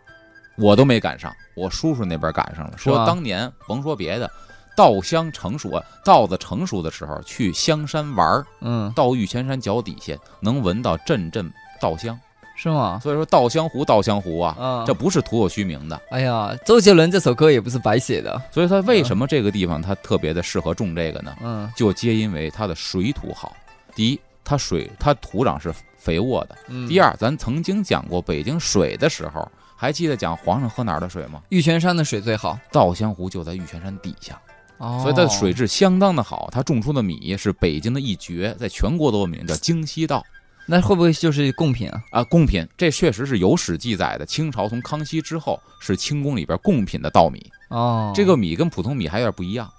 我都没赶上，我叔叔那边赶上了。说当年甭说别的，稻香成熟，啊稻子成熟的时候去香山玩儿，嗯，到玉泉山脚底下能闻到阵阵稻香，是吗？所以说稻香湖，稻香湖啊，啊，这不是徒有虚名的。哎呀，周杰伦这首歌也不是白写的。所以他为什么这个地方它特别的适合种这个呢？嗯就皆因为它的水土好。第一，它水它土壤是肥沃的；嗯。第，二，咱曾经讲过北京水的时候，还记得讲皇上喝哪儿的水吗？玉泉山的水最好。稻香湖就在玉泉山底下，哦，所以它的水质相当的好。它种出的米是北京的一绝，在全国都有名，叫京西稻那会不会就是贡品啊？啊，贡品。这确实是有史记载的，清朝从康熙之后是清宫里边贡品的稻米。哦，这个米跟普通米还有点不一样，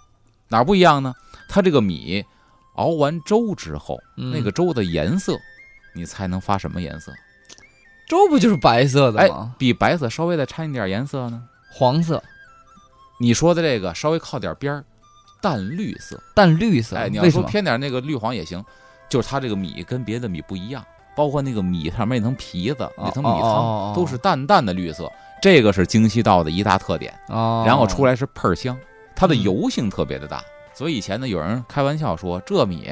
哪儿不一样呢？它这个米熬完粥之后，嗯那个粥的颜色，你猜能发什么颜色？粥不就是白色的哎吗？，比白色稍微再掺一点颜色呢？黄色、你说的这个稍微靠点边儿，淡绿色。淡绿色。哎，你要？说偏点那个绿黄也行，就是它这个米跟别的米不一样，包括那个米上面那层皮子、那层米汤都是淡淡的绿色，这个是京西稻的一大特点。哦，然后出来是倍儿香，它的嗯油性特别的大，所以以前呢有人开玩笑说这米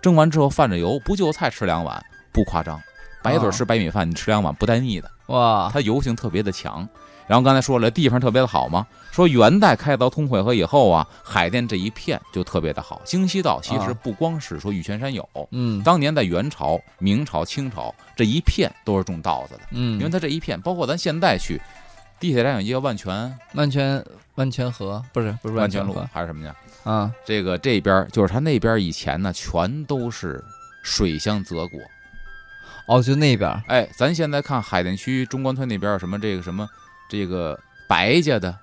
蒸完之后泛着油，不就菜吃两碗，不夸张。白嘴哦吃白米饭，你吃两碗不带腻的，哇，它油性特别的强。然后刚才说了地方特别的好嘛，说元代开凿通惠河以后啊，海淀这一片就特别的好。京西道其实啊不光是说玉泉山有，嗯。当年在元朝、明朝、清朝这一片都是种稻子的，嗯，因为它这一片，包括咱现在去地铁站有一个万泉。万泉万泉河不是不是万泉路河。还是什么呀？啊，这个这边就是它那边以前呢，全都是水乡泽国。哦，就那边哎，咱现在看海淀区中关村那边有什么这个什么这个白家的，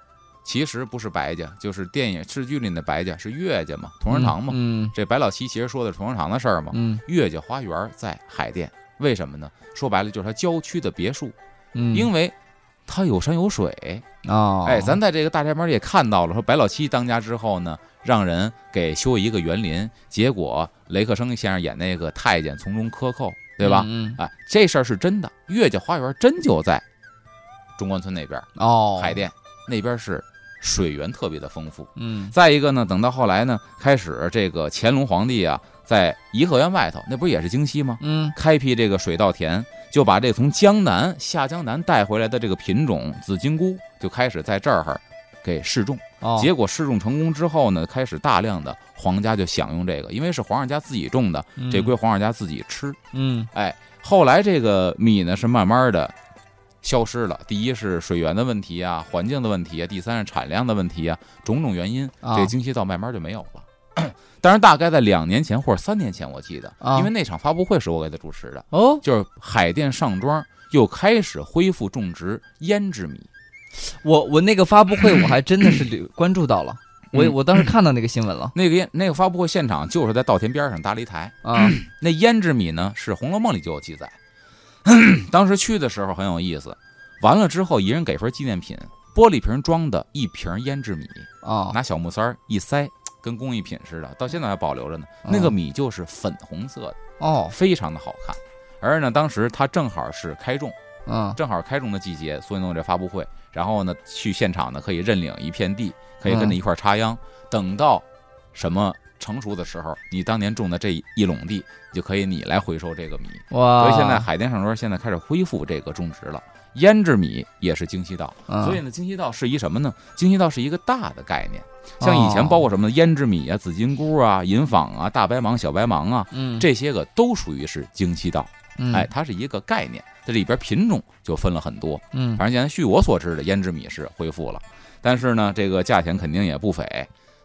其实不是白家，就是电影视剧里的白家是岳家嘛，同仁堂嘛。嗯这白老七其实说的是同仁堂的事儿嘛。嗯岳家花园在海淀，为什么呢？说白了就是他郊区的别墅，嗯，因为它有山有水。哦，哎，咱在这个大宅门也看到了，说白老七当家之后呢，让人给修一个园林，结果雷克生先生演那个太监从中克扣，对吧？嗯嗯哎，这事儿是真的，岳家花园真就在中关村那边，哦，海淀那边是水源特别的丰富。嗯再一个呢，等到后来呢，开始这个乾隆皇帝啊，在颐和园外头，那不是也是京西吗？嗯开辟这个水稻田，就把这从江南下江南带回来的这个品种紫金菇，就开始在这儿给试种。哦，结果试种成功之后呢，开始大量的皇家就享用这个，因为是皇上家自己种的，嗯这归皇上家自己吃。嗯哎，后来这个米呢是慢慢的消失了。第一是水源的问题啊，环境的问题啊，第三是产量的问题啊，种种原因，啊这个京西稻慢慢就没有了。当然，大概在两年前或者三年前，我记得，啊因为那场发布会是我给他主持的，哦，就是海淀上庄又开始恢复种植胭脂米。我我那个发布会我还真的是留关注到了，我嗯我当时看到那个新闻了那个烟那个发布会现场就是在稻田边上搭了一台，啊，那胭脂米呢是《红楼梦》里就有记载。当时去的时候很有意思，完了之后一人给份纪念品，玻璃瓶装的一瓶胭脂米，啊拿小木塞儿一塞，跟工艺品似的，到现在还保留着呢。那个米就是粉红色的，哦，非常的好看。而呢，当时它正好是开种，嗯正好开种的季节，所以弄这发布会。然后呢，去现场呢可以认领一片地，可以跟着一块插秧。等到什么成熟的时候，你当年种的这一垄地，就可以你来回收这个米。哇，所以现在海淀上庄现在开始恢复这个种植了。胭脂米也是京西稻，嗯所以呢，京西稻是一什么呢？京西稻是一个大的概念，像以前哦包括什么胭脂米啊、紫金菇啊、银纺啊、大白芒、小白芒啊，嗯这些个都属于是京西稻。嗯哎，它是一个概念，这里边品种就分了很多。嗯反正现在据我所知的，胭脂米是恢复了，但是呢，这个价钱肯定也不菲。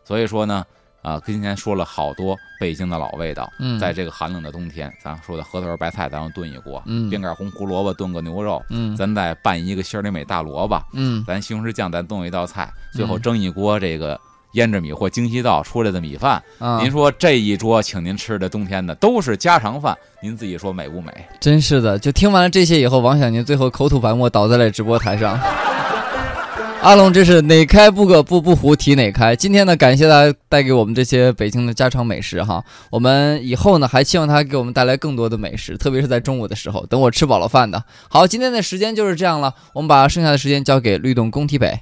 所以说呢，啊，今天说了好多北京的老味道，嗯在这个寒冷的冬天，咱说的核桃仁白菜，咱要炖一锅，嗯边杆红胡萝卜炖个牛肉，嗯咱再拌一个心里美大萝卜，嗯咱西红柿酱咱炖一道菜，最后嗯蒸一锅这个胭脂米或京西稻出来的米饭。嗯，您说这一桌请您吃的冬天的都是家常饭，您自己说美不美？真是的，就听完了这些以后，王小宁最后口吐白沫倒在了直播台上。阿龙真是哪开不可不不胡提哪开。今天呢，感谢他带给我们这些北京的家常美食哈。我们以后呢，还希望他给我们带来更多的美食，特别是在中午的时候，等我吃饱了饭的。好，今天的时间就是这样了，我们把剩下的时间交给律动工体北。